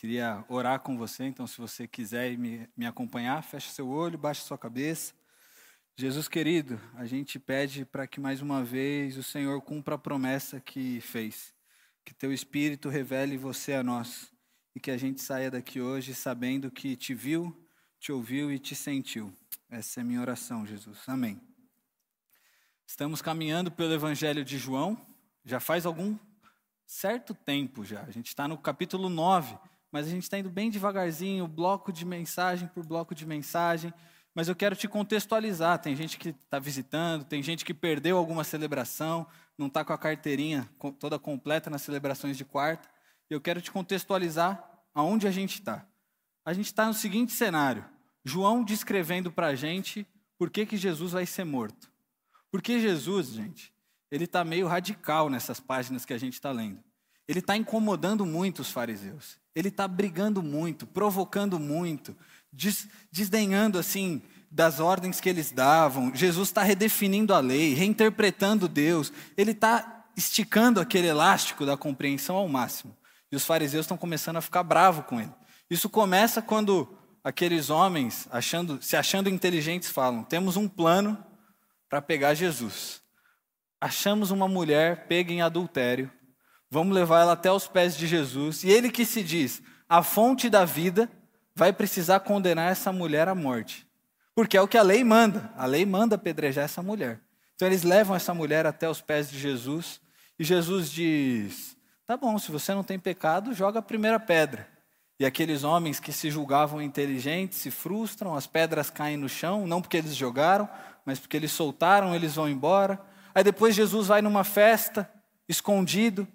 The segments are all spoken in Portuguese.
Queria orar com você, então, se você quiser me, me acompanhar, feche seu olho, baixe sua cabeça. Jesus querido, a gente pede para que mais uma vez o Senhor cumpra a promessa que fez. Que teu Espírito revele você a nós e que a gente saia daqui hoje sabendo que te viu, te ouviu e te sentiu. Essa é a minha oração, Jesus. Amém. Estamos caminhando pelo Evangelho de João, já faz algum certo tempo já. A gente está no capítulo 9 mas a gente está indo bem devagarzinho, bloco de mensagem por bloco de mensagem. Mas eu quero te contextualizar. Tem gente que está visitando, tem gente que perdeu alguma celebração, não está com a carteirinha toda completa nas celebrações de quarta. Eu quero te contextualizar aonde a gente está. A gente está no seguinte cenário: João descrevendo para a gente por que, que Jesus vai ser morto. Porque Jesus, gente, ele está meio radical nessas páginas que a gente está lendo. Ele está incomodando muito os fariseus. Ele está brigando muito, provocando muito, des, desdenhando assim das ordens que eles davam. Jesus está redefinindo a lei, reinterpretando Deus. Ele está esticando aquele elástico da compreensão ao máximo. E os fariseus estão começando a ficar bravos com ele. Isso começa quando aqueles homens, achando, se achando inteligentes, falam: temos um plano para pegar Jesus. Achamos uma mulher pega em adultério Vamos levar ela até os pés de Jesus. E ele que se diz a fonte da vida vai precisar condenar essa mulher à morte. Porque é o que a lei manda. A lei manda apedrejar essa mulher. Então eles levam essa mulher até os pés de Jesus. E Jesus diz: Tá bom, se você não tem pecado, joga a primeira pedra. E aqueles homens que se julgavam inteligentes se frustram, as pedras caem no chão, não porque eles jogaram, mas porque eles soltaram, eles vão embora. Aí depois Jesus vai numa festa, escondido,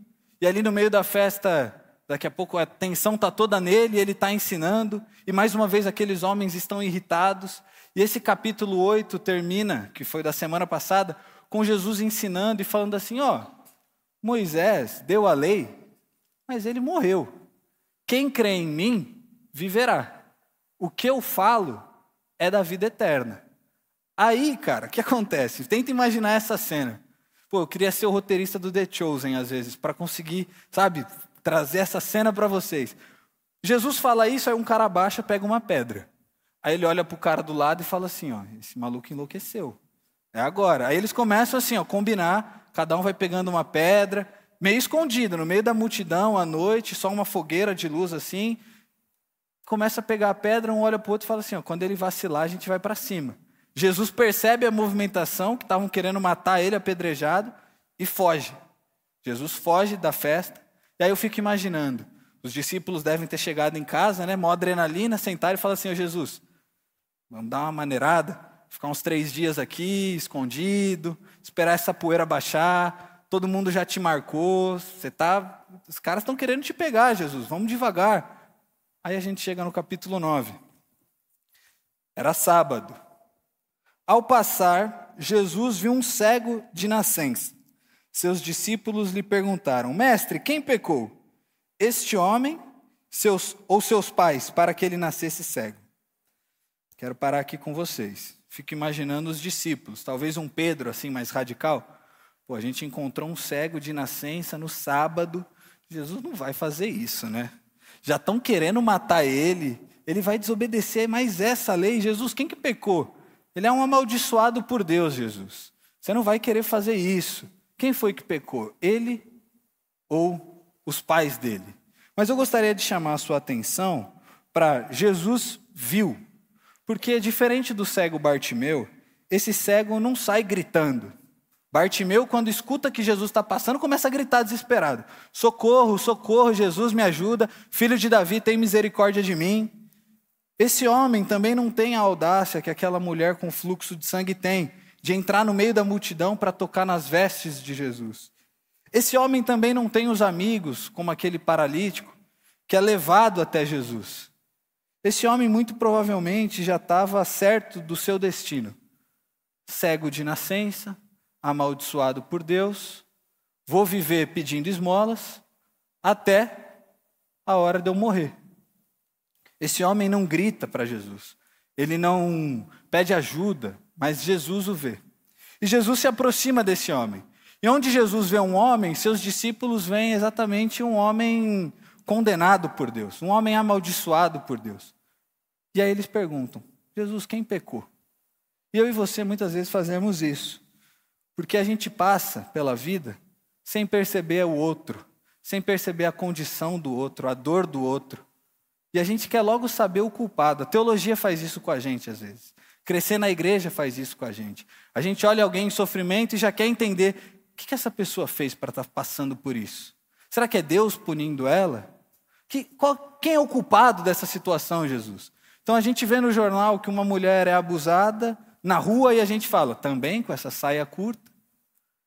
e ali no meio da festa, daqui a pouco a tensão está toda nele, ele está ensinando, e mais uma vez aqueles homens estão irritados. E esse capítulo 8 termina, que foi da semana passada, com Jesus ensinando e falando assim: ó, Moisés deu a lei, mas ele morreu. Quem crê em mim viverá. O que eu falo é da vida eterna. Aí, cara, o que acontece? Tenta imaginar essa cena. Pô, eu queria ser o roteirista do The Chosen, às vezes, para conseguir, sabe, trazer essa cena para vocês. Jesus fala isso, aí um cara baixa, pega uma pedra. Aí ele olha para o cara do lado e fala assim: ó, esse maluco enlouqueceu. É agora. Aí eles começam assim, ó, combinar, cada um vai pegando uma pedra, meio escondido, no meio da multidão, à noite, só uma fogueira de luz assim. Começa a pegar a pedra, um olha para o outro e fala assim: ó, quando ele vacilar, a gente vai para cima. Jesus percebe a movimentação, que estavam querendo matar ele apedrejado, e foge. Jesus foge da festa. E aí eu fico imaginando, os discípulos devem ter chegado em casa, né, mó adrenalina, sentaram e falaram assim, ô Jesus, vamos dar uma maneirada, ficar uns três dias aqui, escondido, esperar essa poeira baixar, todo mundo já te marcou, você tá, os caras estão querendo te pegar, Jesus, vamos devagar. Aí a gente chega no capítulo 9. Era sábado. Ao passar, Jesus viu um cego de nascença. Seus discípulos lhe perguntaram: Mestre, quem pecou? Este homem seus, ou seus pais, para que ele nascesse cego? Quero parar aqui com vocês. Fico imaginando os discípulos, talvez um Pedro assim mais radical. Pô, a gente encontrou um cego de nascença no sábado. Jesus não vai fazer isso, né? Já estão querendo matar ele. Ele vai desobedecer mais essa lei. Jesus, quem que pecou? Ele é um amaldiçoado por Deus, Jesus. Você não vai querer fazer isso. Quem foi que pecou? Ele ou os pais dele? Mas eu gostaria de chamar a sua atenção para Jesus viu. Porque diferente do cego Bartimeu, esse cego não sai gritando. Bartimeu, quando escuta que Jesus está passando, começa a gritar desesperado: Socorro, socorro, Jesus me ajuda, filho de Davi, tem misericórdia de mim. Esse homem também não tem a audácia que aquela mulher com fluxo de sangue tem, de entrar no meio da multidão para tocar nas vestes de Jesus. Esse homem também não tem os amigos, como aquele paralítico, que é levado até Jesus. Esse homem, muito provavelmente, já estava certo do seu destino. Cego de nascença, amaldiçoado por Deus, vou viver pedindo esmolas até a hora de eu morrer. Esse homem não grita para Jesus, ele não pede ajuda, mas Jesus o vê. E Jesus se aproxima desse homem. E onde Jesus vê um homem, seus discípulos veem exatamente um homem condenado por Deus, um homem amaldiçoado por Deus. E aí eles perguntam: Jesus, quem pecou? E eu e você muitas vezes fazemos isso, porque a gente passa pela vida sem perceber o outro, sem perceber a condição do outro, a dor do outro. E a gente quer logo saber o culpado. A teologia faz isso com a gente às vezes. Crescer na igreja faz isso com a gente. A gente olha alguém em sofrimento e já quer entender o que, essa pessoa fez para estar tá passando por isso. Será que é Deus punindo ela? Que, qual, quem é o culpado dessa situação, Jesus? Então a gente vê no jornal que uma mulher é abusada na rua e a gente fala, também com essa saia curta.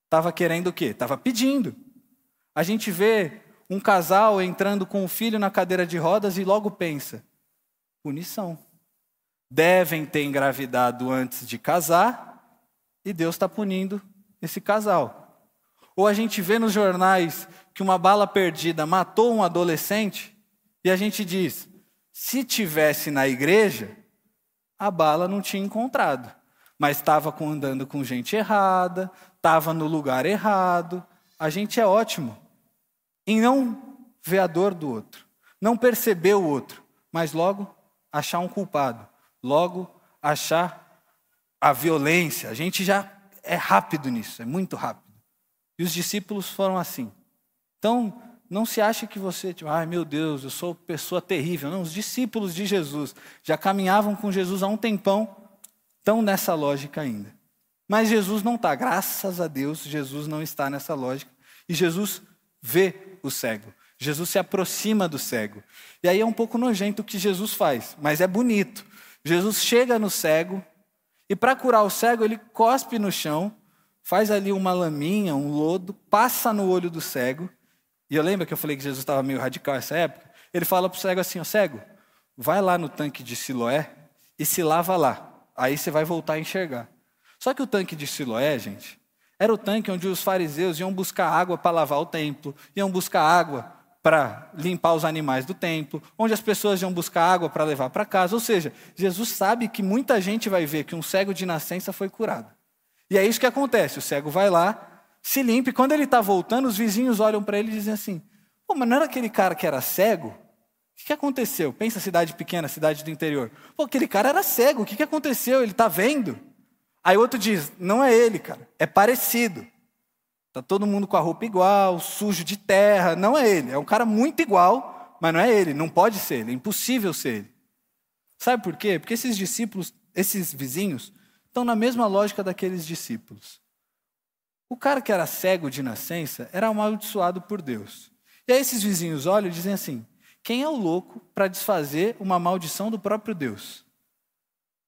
Estava querendo o quê? Estava pedindo. A gente vê um casal entrando com o filho na cadeira de rodas e logo pensa: punição devem ter engravidado antes de casar e Deus está punindo esse casal. Ou a gente vê nos jornais que uma bala perdida matou um adolescente e a gente diz: se tivesse na igreja, a bala não tinha encontrado, mas estava andando com gente errada, estava no lugar errado. A gente é ótimo em não ver a dor do outro, não perceber o outro, mas logo achar um culpado logo achar a violência. A gente já é rápido nisso, é muito rápido. E os discípulos foram assim. Então, não se ache que você, tipo, ai meu Deus, eu sou pessoa terrível. Não, os discípulos de Jesus já caminhavam com Jesus há um tempão, estão nessa lógica ainda. Mas Jesus não está, graças a Deus, Jesus não está nessa lógica. E Jesus vê o cego. Jesus se aproxima do cego. E aí é um pouco nojento o que Jesus faz, mas é bonito. Jesus chega no cego e, para curar o cego, ele cospe no chão, faz ali uma laminha, um lodo, passa no olho do cego. E eu lembro que eu falei que Jesus estava meio radical nessa época. Ele fala para o cego assim: Ó cego, vai lá no tanque de Siloé e se lava lá. Aí você vai voltar a enxergar. Só que o tanque de Siloé, gente, era o tanque onde os fariseus iam buscar água para lavar o templo, iam buscar água para limpar os animais do templo, onde as pessoas iam buscar água para levar para casa. Ou seja, Jesus sabe que muita gente vai ver que um cego de nascença foi curado. E é isso que acontece: o cego vai lá, se limpa, e quando ele está voltando, os vizinhos olham para ele e dizem assim: Pô, mas não era aquele cara que era cego? O que aconteceu? Pensa cidade pequena, cidade do interior. Pô, aquele cara era cego, o que aconteceu? Ele está vendo? Aí outro diz: Não é ele, cara, é parecido. Está todo mundo com a roupa igual, sujo de terra. Não é ele. É um cara muito igual, mas não é ele. Não pode ser ele. É impossível ser ele. Sabe por quê? Porque esses discípulos, esses vizinhos, estão na mesma lógica daqueles discípulos. O cara que era cego de nascença era amaldiçoado por Deus. E aí esses vizinhos olham e dizem assim: quem é o louco para desfazer uma maldição do próprio Deus?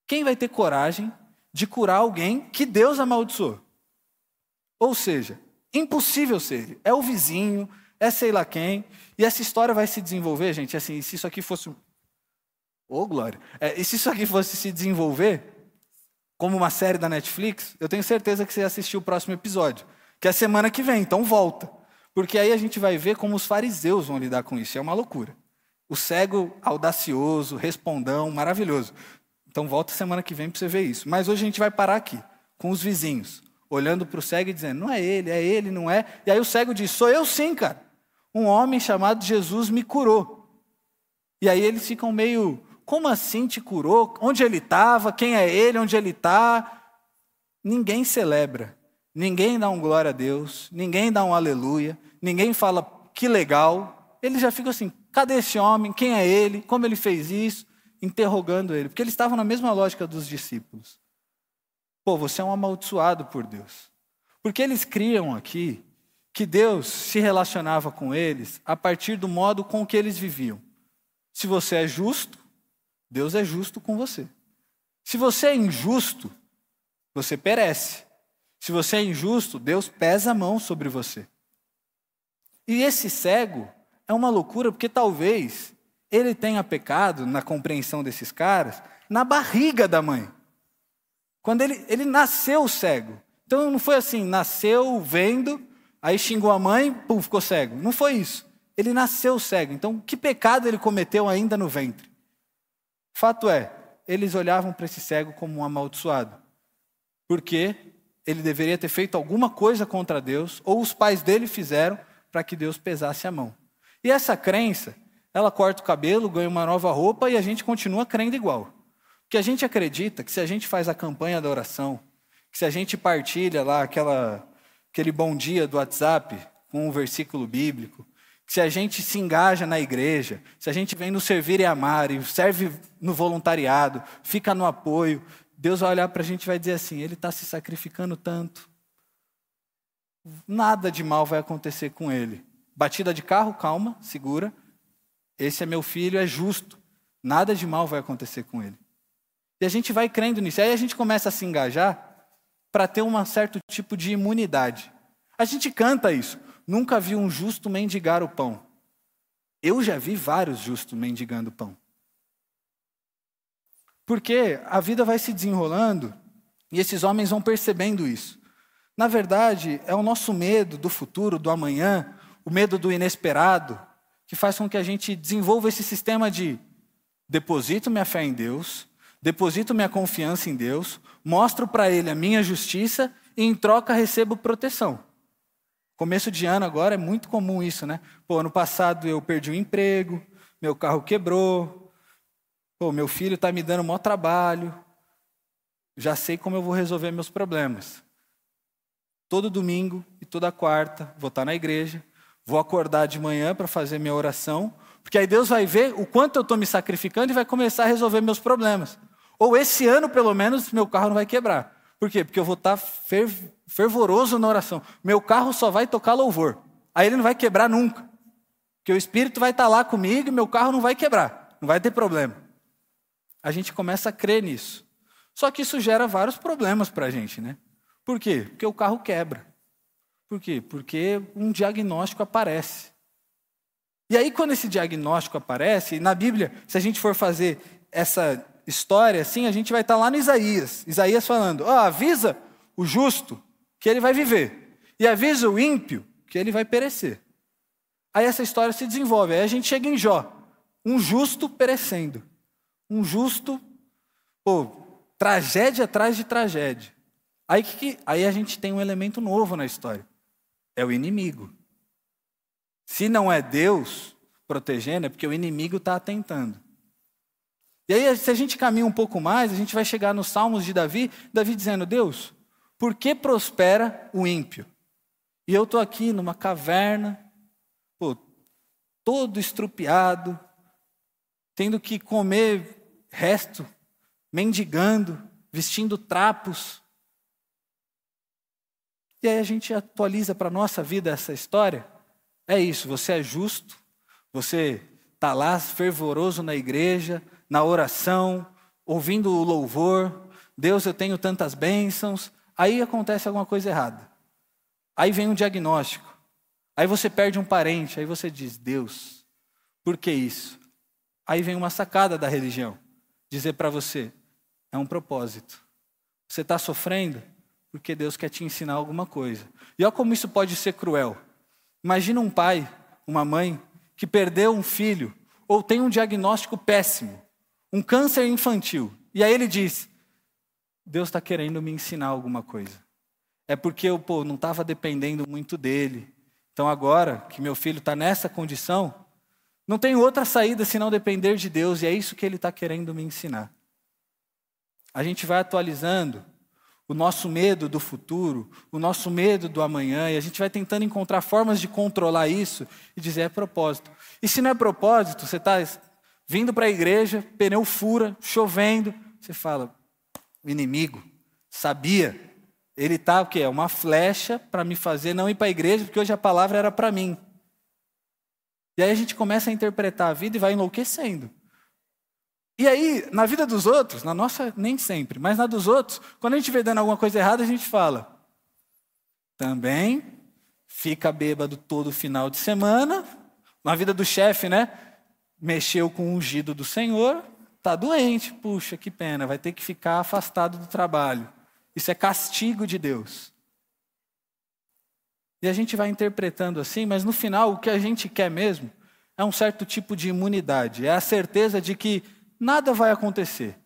Quem vai ter coragem de curar alguém que Deus amaldiçoou? Ou seja, Impossível ser ele. É o vizinho, é sei lá quem. E essa história vai se desenvolver, gente, assim, se isso aqui fosse. Ô, oh, Glória! É, e se isso aqui fosse se desenvolver como uma série da Netflix, eu tenho certeza que você assistiu o próximo episódio, que é semana que vem, então volta. Porque aí a gente vai ver como os fariseus vão lidar com isso. É uma loucura. O cego audacioso, respondão, maravilhoso. Então volta semana que vem para você ver isso. Mas hoje a gente vai parar aqui, com os vizinhos olhando para o cego e dizendo: Não é ele, é ele, não é. E aí o cego diz: Sou eu sim, cara. Um homem chamado Jesus me curou. E aí eles ficam meio: Como assim te curou? Onde ele estava? Quem é ele? Onde ele está? Ninguém celebra, ninguém dá um glória a Deus, ninguém dá um aleluia, ninguém fala que legal. Eles já ficam assim: Cadê esse homem? Quem é ele? Como ele fez isso? Interrogando ele, porque eles estavam na mesma lógica dos discípulos. Pô, você é um amaldiçoado por Deus. Porque eles criam aqui que Deus se relacionava com eles a partir do modo com que eles viviam. Se você é justo, Deus é justo com você. Se você é injusto, você perece. Se você é injusto, Deus pesa a mão sobre você. E esse cego é uma loucura, porque talvez ele tenha pecado, na compreensão desses caras, na barriga da mãe. Quando ele, ele nasceu cego. Então não foi assim, nasceu vendo, aí xingou a mãe, pum, ficou cego. Não foi isso. Ele nasceu cego. Então, que pecado ele cometeu ainda no ventre? Fato é, eles olhavam para esse cego como um amaldiçoado. Porque ele deveria ter feito alguma coisa contra Deus, ou os pais dele fizeram para que Deus pesasse a mão. E essa crença ela corta o cabelo, ganha uma nova roupa e a gente continua crendo igual. Porque a gente acredita que se a gente faz a campanha da oração, que se a gente partilha lá aquela, aquele bom dia do WhatsApp com um versículo bíblico, que se a gente se engaja na igreja, se a gente vem no servir e amar, e serve no voluntariado, fica no apoio, Deus vai olhar para a gente e vai dizer assim: ele está se sacrificando tanto. Nada de mal vai acontecer com ele. Batida de carro, calma, segura. Esse é meu filho, é justo. Nada de mal vai acontecer com ele. E a gente vai crendo nisso. Aí a gente começa a se engajar para ter um certo tipo de imunidade. A gente canta isso. Nunca vi um justo mendigar o pão. Eu já vi vários justos mendigando pão. Porque a vida vai se desenrolando e esses homens vão percebendo isso. Na verdade, é o nosso medo do futuro, do amanhã, o medo do inesperado, que faz com que a gente desenvolva esse sistema de deposito minha fé em Deus, deposito minha confiança em Deus, mostro para Ele a minha justiça e em troca recebo proteção. Começo de ano agora é muito comum isso, né? Pô, ano passado eu perdi o emprego, meu carro quebrou, pô, meu filho está me dando maior trabalho, já sei como eu vou resolver meus problemas. Todo domingo e toda quarta vou estar na igreja, vou acordar de manhã para fazer minha oração, porque aí Deus vai ver o quanto eu estou me sacrificando e vai começar a resolver meus problemas. Ou esse ano, pelo menos, meu carro não vai quebrar. Por quê? Porque eu vou estar fervoroso na oração. Meu carro só vai tocar louvor. Aí ele não vai quebrar nunca. Porque o Espírito vai estar lá comigo e meu carro não vai quebrar. Não vai ter problema. A gente começa a crer nisso. Só que isso gera vários problemas para a gente, né? Por quê? Porque o carro quebra. Por quê? Porque um diagnóstico aparece. E aí, quando esse diagnóstico aparece, na Bíblia, se a gente for fazer essa história, assim, a gente vai estar lá no Isaías. Isaías falando: oh, avisa o justo que ele vai viver, e avisa o ímpio que ele vai perecer. Aí essa história se desenvolve. Aí a gente chega em Jó, um justo perecendo. Um justo, pô, tragédia atrás de tragédia. Aí, que, aí a gente tem um elemento novo na história: é o inimigo. Se não é Deus protegendo, é porque o inimigo está atentando. E aí, se a gente caminha um pouco mais, a gente vai chegar nos Salmos de Davi, Davi dizendo: Deus, por que prospera o ímpio? E eu estou aqui numa caverna, pô, todo estrupiado, tendo que comer resto, mendigando, vestindo trapos. E aí a gente atualiza para a nossa vida essa história. É isso, você é justo, você está lá fervoroso na igreja, na oração, ouvindo o louvor, Deus, eu tenho tantas bênçãos, aí acontece alguma coisa errada. Aí vem um diagnóstico. Aí você perde um parente, aí você diz: Deus, por que isso? Aí vem uma sacada da religião, dizer para você: é um propósito. Você está sofrendo porque Deus quer te ensinar alguma coisa. E olha como isso pode ser cruel. Imagina um pai, uma mãe, que perdeu um filho ou tem um diagnóstico péssimo um câncer infantil. E aí ele diz: Deus está querendo me ensinar alguma coisa. É porque eu pô, não estava dependendo muito dele. Então agora que meu filho está nessa condição, não tem outra saída senão depender de Deus, e é isso que ele está querendo me ensinar. A gente vai atualizando o nosso medo do futuro, o nosso medo do amanhã, e a gente vai tentando encontrar formas de controlar isso e dizer é propósito. E se não é propósito, você está vindo para a igreja, pneu fura, chovendo, você fala, o inimigo sabia, ele está o quê? É uma flecha para me fazer não ir para a igreja, porque hoje a palavra era para mim. E aí a gente começa a interpretar a vida e vai enlouquecendo. E aí, na vida dos outros, na nossa nem sempre, mas na dos outros, quando a gente vê dando alguma coisa errada, a gente fala, também fica bêbado todo final de semana, na vida do chefe, né? mexeu com o ungido do Senhor, está doente, puxa, que pena, vai ter que ficar afastado do trabalho. Isso é castigo de Deus. E a gente vai interpretando assim, mas no final o que a gente quer mesmo é um certo tipo de imunidade, é a certeza de que nada vai acontecer.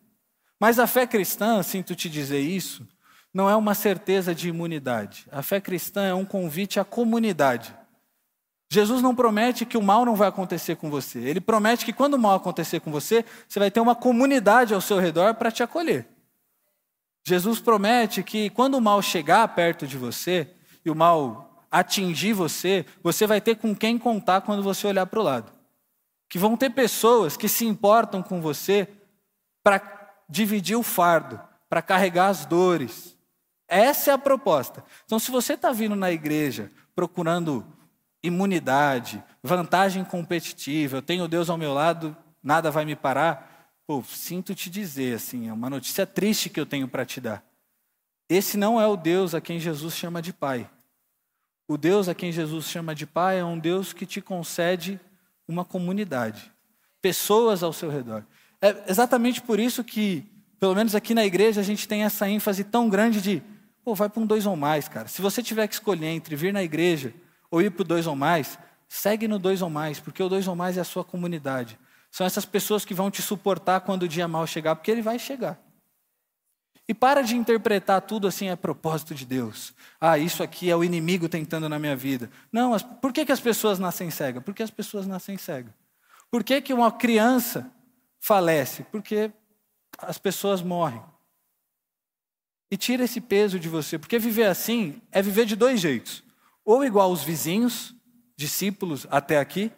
Mas a fé cristã, sinto te dizer isso, não é uma certeza de imunidade. A fé cristã é um convite à comunidade. Jesus não promete que o mal não vai acontecer com você. Ele promete que quando o mal acontecer com você, você vai ter uma comunidade ao seu redor para te acolher. Jesus promete que quando o mal chegar perto de você e o mal atingir você, você vai ter com quem contar quando você olhar para o lado. Que vão ter pessoas que se importam com você para dividir o fardo, para carregar as dores. Essa é a proposta. Então, se você está vindo na igreja procurando imunidade, vantagem competitiva, eu tenho Deus ao meu lado, nada vai me parar. Pô, sinto te dizer, assim, é uma notícia triste que eu tenho para te dar. Esse não é o Deus a quem Jesus chama de Pai. O Deus a quem Jesus chama de Pai é um Deus que te concede uma comunidade, pessoas ao seu redor. É exatamente por isso que, pelo menos aqui na igreja, a gente tem essa ênfase tão grande de, pô, vai para um dois ou mais, cara. Se você tiver que escolher entre vir na igreja ou ir para o dois ou mais, segue no dois ou mais, porque o dois ou mais é a sua comunidade. São essas pessoas que vão te suportar quando o dia mal chegar, porque ele vai chegar. E para de interpretar tudo assim a propósito de Deus. Ah, isso aqui é o inimigo tentando na minha vida. Não, as, por que, que as pessoas nascem cegas? Porque as pessoas nascem cegas. Por que, que uma criança falece? Porque as pessoas morrem. E tira esse peso de você, porque viver assim é viver de dois jeitos ou igual os vizinhos, discípulos até aqui,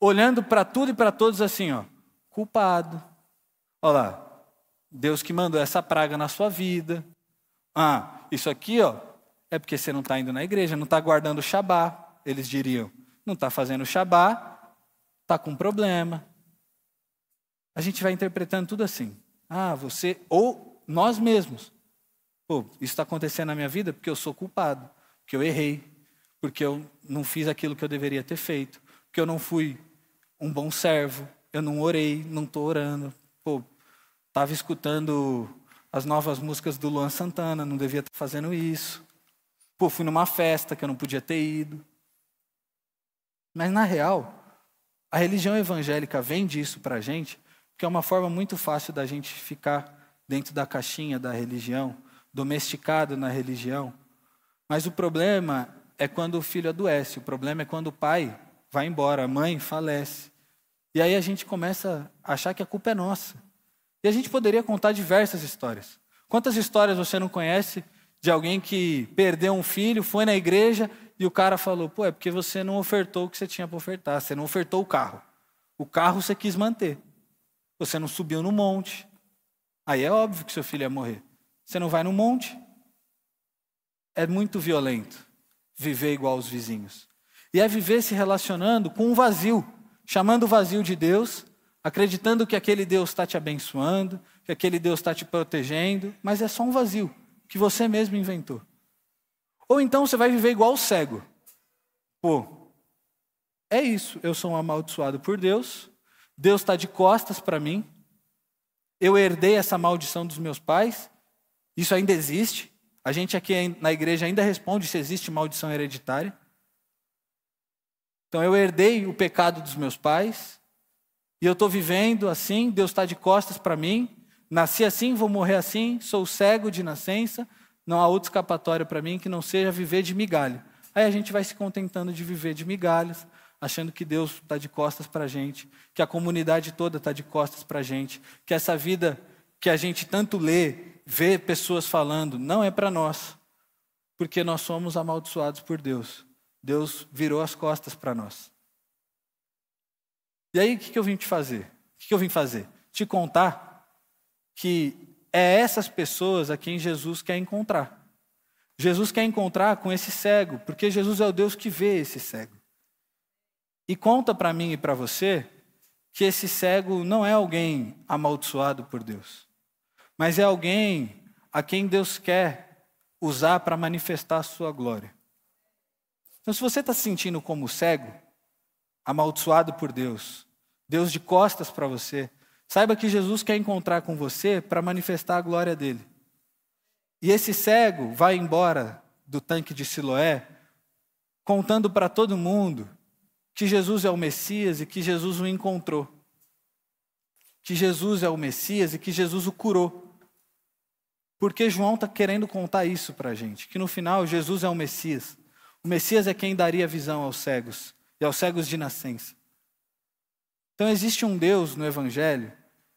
olhando para tudo e para todos assim, ó, culpado. Olha lá, Deus que mandou essa praga na sua vida. Ah, isso aqui, ó, é porque você não está indo na igreja, não está guardando o Shabá, eles diriam. Não está fazendo o Shabá, está com problema. A gente vai interpretando tudo assim. Ah, você, ou nós mesmos. Pô, isso está acontecendo na minha vida porque eu sou culpado, porque eu errei, porque eu não fiz aquilo que eu deveria ter feito, porque eu não fui um bom servo, eu não orei, não estou orando. Pô, estava escutando as novas músicas do Luan Santana, não devia estar fazendo isso. Pô, fui numa festa que eu não podia ter ido. Mas na real, a religião evangélica vem disso para a gente, porque é uma forma muito fácil da gente ficar dentro da caixinha da religião, domesticado na religião. Mas o problema é quando o filho adoece, o problema é quando o pai vai embora, a mãe falece. E aí a gente começa a achar que a culpa é nossa. E a gente poderia contar diversas histórias. Quantas histórias você não conhece de alguém que perdeu um filho, foi na igreja e o cara falou: pô, é porque você não ofertou o que você tinha para ofertar, você não ofertou o carro. O carro você quis manter. Você não subiu no monte. Aí é óbvio que seu filho ia morrer. Você não vai no monte. É muito violento viver igual aos vizinhos. E é viver se relacionando com um vazio, chamando o vazio de Deus, acreditando que aquele Deus está te abençoando, que aquele Deus está te protegendo, mas é só um vazio que você mesmo inventou. Ou então você vai viver igual o cego. Pô, é isso, eu sou um amaldiçoado por Deus, Deus está de costas para mim, eu herdei essa maldição dos meus pais, isso ainda existe, a gente aqui na igreja ainda responde se existe maldição hereditária. Então eu herdei o pecado dos meus pais, e eu estou vivendo assim, Deus está de costas para mim, nasci assim, vou morrer assim, sou cego de nascença, não há outra escapatória para mim que não seja viver de migalha. Aí a gente vai se contentando de viver de migalhas, achando que Deus está de costas para a gente, que a comunidade toda está de costas para a gente, que essa vida que a gente tanto lê, ver pessoas falando, não é para nós, porque nós somos amaldiçoados por Deus. Deus virou as costas para nós. E aí, o que eu vim te fazer? O que eu vim fazer? Te contar que é essas pessoas a quem Jesus quer encontrar. Jesus quer encontrar com esse cego, porque Jesus é o Deus que vê esse cego. E conta para mim e para você que esse cego não é alguém amaldiçoado por Deus mas é alguém a quem Deus quer usar para manifestar a sua glória. Então, se você está se sentindo como cego, amaldiçoado por Deus, Deus de costas para você, saiba que Jesus quer encontrar com você para manifestar a glória dele. E esse cego vai embora do tanque de Siloé, contando para todo mundo que Jesus é o Messias e que Jesus o encontrou. Que Jesus é o Messias e que Jesus o curou. Porque João está querendo contar isso para a gente, que no final Jesus é o Messias. O Messias é quem daria visão aos cegos, e aos cegos de nascença. Então existe um Deus no Evangelho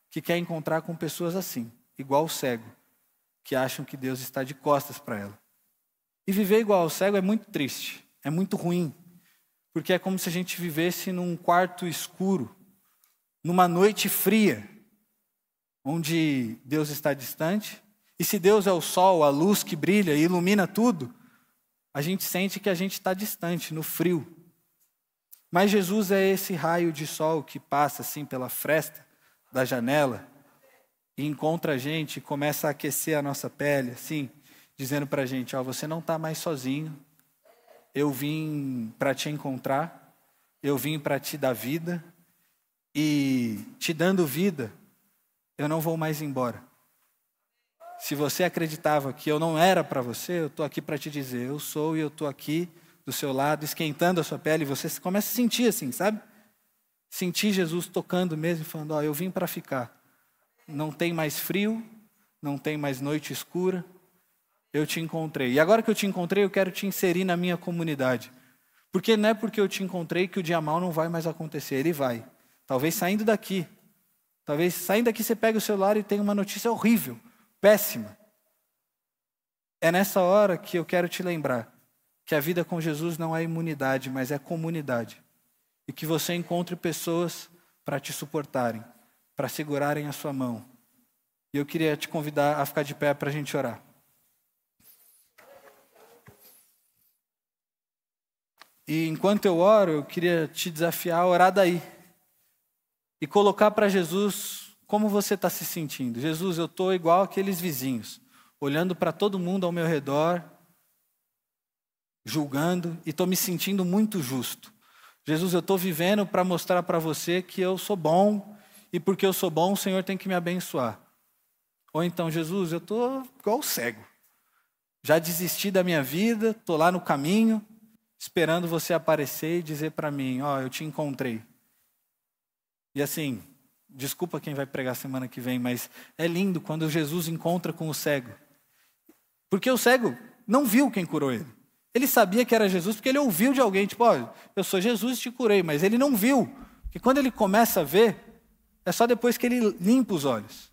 que quer encontrar com pessoas assim, igual o cego, que acham que Deus está de costas para ela. E viver igual ao cego é muito triste, é muito ruim, porque é como se a gente vivesse num quarto escuro, numa noite fria, onde Deus está distante, e se Deus é o sol, a luz que brilha e ilumina tudo, a gente sente que a gente está distante, no frio. Mas Jesus é esse raio de sol que passa assim pela fresta da janela e encontra a gente e começa a aquecer a nossa pele, assim, dizendo para a gente: Ó, você não está mais sozinho, eu vim para te encontrar, eu vim para te dar vida, e te dando vida, eu não vou mais embora. Se você acreditava que eu não era para você, eu estou aqui para te dizer: eu sou e eu estou aqui do seu lado, esquentando a sua pele, e você começa a sentir assim, sabe? Sentir Jesus tocando mesmo, falando: Ó, oh, eu vim para ficar. Não tem mais frio, não tem mais noite escura, eu te encontrei. E agora que eu te encontrei, eu quero te inserir na minha comunidade. Porque não é porque eu te encontrei que o dia mal não vai mais acontecer, ele vai. Talvez saindo daqui. Talvez saindo daqui você pegue o celular e tenha uma notícia horrível, péssima. É nessa hora que eu quero te lembrar que a vida com Jesus não é imunidade, mas é comunidade. E que você encontre pessoas para te suportarem, para segurarem a sua mão. E eu queria te convidar a ficar de pé para a gente orar. E enquanto eu oro, eu queria te desafiar a orar daí. E colocar para Jesus como você está se sentindo. Jesus, eu estou igual aqueles vizinhos, olhando para todo mundo ao meu redor, julgando, e estou me sentindo muito justo. Jesus, eu estou vivendo para mostrar para você que eu sou bom, e porque eu sou bom, o Senhor tem que me abençoar. Ou então, Jesus, eu estou igual o cego. Já desisti da minha vida, estou lá no caminho, esperando você aparecer e dizer para mim: Ó, oh, eu te encontrei. E assim, desculpa quem vai pregar semana que vem, mas é lindo quando Jesus encontra com o cego. Porque o cego não viu quem curou ele. Ele sabia que era Jesus porque ele ouviu de alguém, tipo, ó, oh, eu sou Jesus e te curei, mas ele não viu. Porque quando ele começa a ver, é só depois que ele limpa os olhos.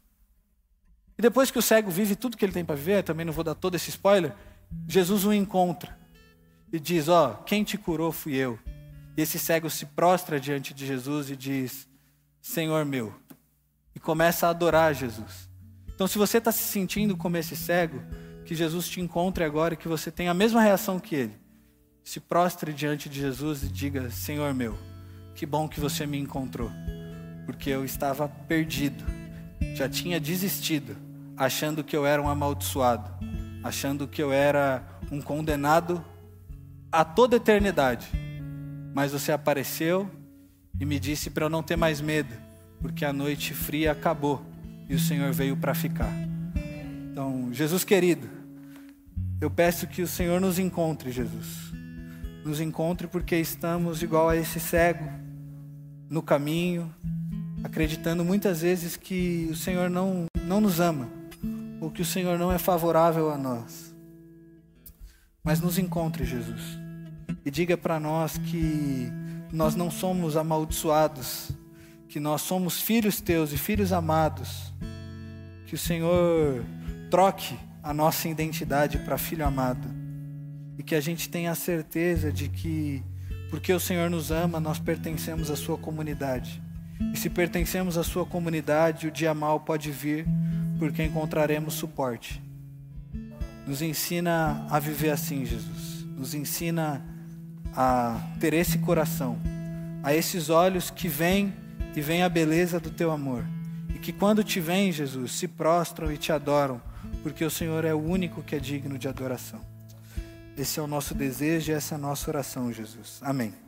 E depois que o cego vive tudo que ele tem para viver, também não vou dar todo esse spoiler, Jesus o encontra e diz: Ó, oh, quem te curou fui eu. E esse cego se prostra diante de Jesus e diz: Senhor meu. E começa a adorar Jesus. Então, se você está se sentindo como esse cego, que Jesus te encontre agora e que você tenha a mesma reação que ele. Se prostre diante de Jesus e diga: Senhor meu, que bom que você me encontrou, porque eu estava perdido, já tinha desistido, achando que eu era um amaldiçoado, achando que eu era um condenado a toda eternidade. Mas você apareceu e me disse para eu não ter mais medo, porque a noite fria acabou e o Senhor veio para ficar. Então, Jesus querido, eu peço que o Senhor nos encontre, Jesus. Nos encontre porque estamos igual a esse cego no caminho, acreditando muitas vezes que o Senhor não, não nos ama, ou que o Senhor não é favorável a nós. Mas nos encontre, Jesus. E diga para nós que nós não somos amaldiçoados, que nós somos filhos teus e filhos amados. Que o Senhor troque a nossa identidade para filho amado. E que a gente tenha a certeza de que, porque o Senhor nos ama, nós pertencemos à Sua comunidade. E se pertencemos à Sua comunidade, o dia mal pode vir, porque encontraremos suporte. Nos ensina a viver assim, Jesus. Nos ensina a ter esse coração, a esses olhos que vêm e vêm a beleza do teu amor. E que quando te vêm, Jesus, se prostram e te adoram, porque o Senhor é o único que é digno de adoração. Esse é o nosso desejo e essa é a nossa oração, Jesus. Amém.